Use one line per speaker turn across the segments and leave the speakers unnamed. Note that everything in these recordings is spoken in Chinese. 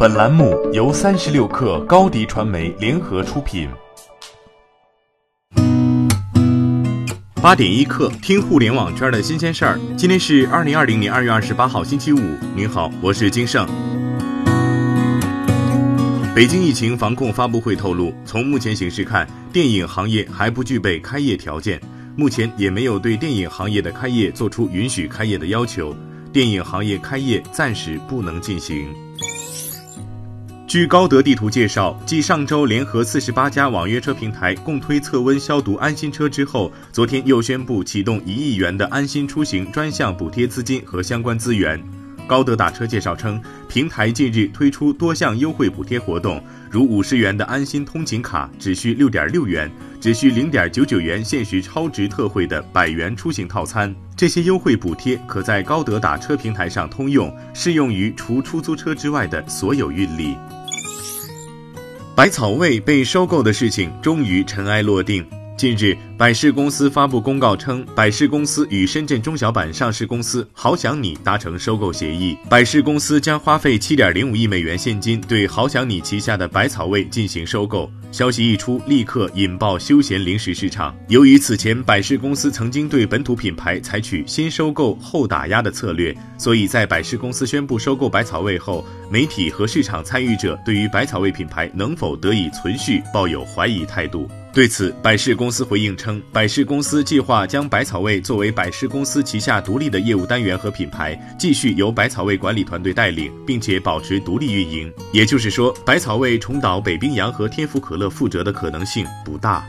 本栏目由三十六氪高低传媒联合出品。
八点一刻，听互联网圈的新鲜事儿。今天是二零二零年二月二十八号，星期五。您好，我是金盛。北京疫情防控发布会透露，从目前形势看，电影行业还不具备开业条件，目前也没有对电影行业的开业做出允许开业的要求。电影行业开业暂时不能进行。据高德地图介绍，继上周联合四十八家网约车平台共推测温消毒安心车之后，昨天又宣布启动一亿元的安心出行专项补贴资金和相关资源。高德打车介绍称，平台近日推出多项优惠补贴活动，如五十元的安心通勤卡只需六点六元，只需零点九九元限时超值特惠的百元出行套餐。这些优惠补贴可在高德打车平台上通用，适用于除出租车之外的所有运力。百草味被收购的事情终于尘埃落定。近日，百事公司发布公告称，百事公司与深圳中小板上市公司好想你达成收购协议，百事公司将花费七点零五亿美元现金对好想你旗下的百草味进行收购。消息一出，立刻引爆休闲零食市场。由于此前百事公司曾经对本土品牌采取先收购后打压的策略，所以在百事公司宣布收购百草味后，媒体和市场参与者对于百草味品牌能否得以存续抱有怀疑态度。对此，百事公司回应称，百事公司计划将百草味作为百事公司旗下独立的业务单元和品牌，继续由百草味管理团队带领，并且保持独立运营。也就是说，百草味重蹈北冰洋和天府可乐覆辙的可能性不大。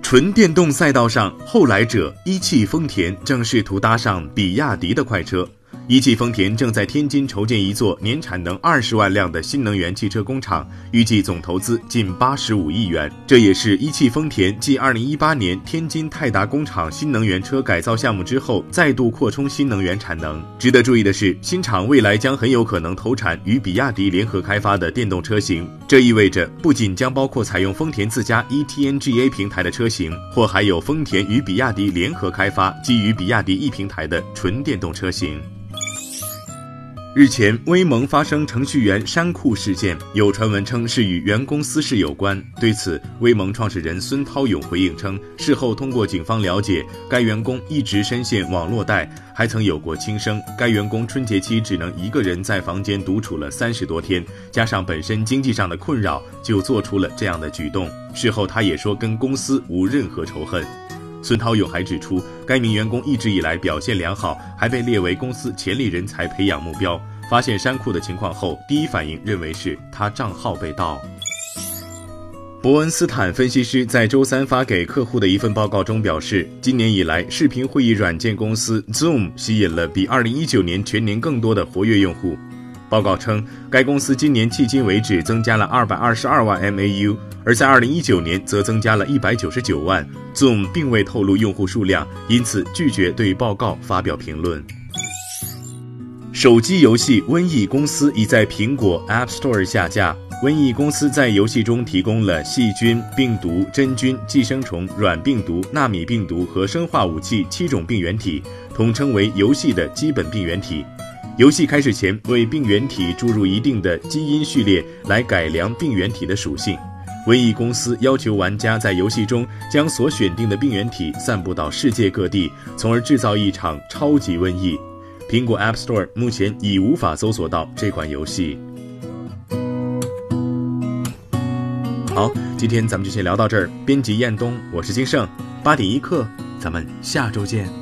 纯电动赛道上，后来者一汽丰田正试图搭上比亚迪的快车。一汽丰田正在天津筹建一座年产能二十万辆的新能源汽车工厂，预计总投资近八十五亿元。这也是一汽丰田继二零一八年天津泰达工厂新能源车改造项目之后，再度扩充新能源产能。值得注意的是，新厂未来将很有可能投产与比亚迪联合开发的电动车型，这意味着不仅将包括采用丰田自家 eTNGA 平台的车型，或还有丰田与比亚迪联合开发基于比亚迪 E 平台的纯电动车型。日前，威盟发生程序员删库事件，有传闻称是与员工私事有关。对此，威盟创始人孙涛勇回应称，事后通过警方了解，该员工一直深陷网络贷，还曾有过轻生。该员工春节期只能一个人在房间独处了三十多天，加上本身经济上的困扰，就做出了这样的举动。事后，他也说跟公司无任何仇恨。孙涛勇还指出，该名员工一直以来表现良好，还被列为公司潜力人才培养目标。发现山库的情况后，第一反应认为是他账号被盗。伯恩斯坦分析师在周三发给客户的一份报告中表示，今年以来，视频会议软件公司 Zoom 吸引了比2019年全年更多的活跃用户。报告称，该公司今年迄今为止增加了222万 MAU，而在2019年则增加了199万。Zoom 并未透露用户数量，因此拒绝对报告发表评论。手机游戏《瘟疫》公司已在苹果 App Store 下架。瘟疫公司在游戏中提供了细菌、病毒、真菌、寄生虫、软病毒、纳米病毒和生化武器七种病原体，统称为游戏的基本病原体。游戏开始前，为病原体注入一定的基因序列来改良病原体的属性。瘟疫公司要求玩家在游戏中将所选定的病原体散布到世界各地，从而制造一场超级瘟疫。苹果 App Store 目前已无法搜索到这款游戏。好，今天咱们就先聊到这儿。编辑彦东，我是金盛，八点一刻，咱们下周见。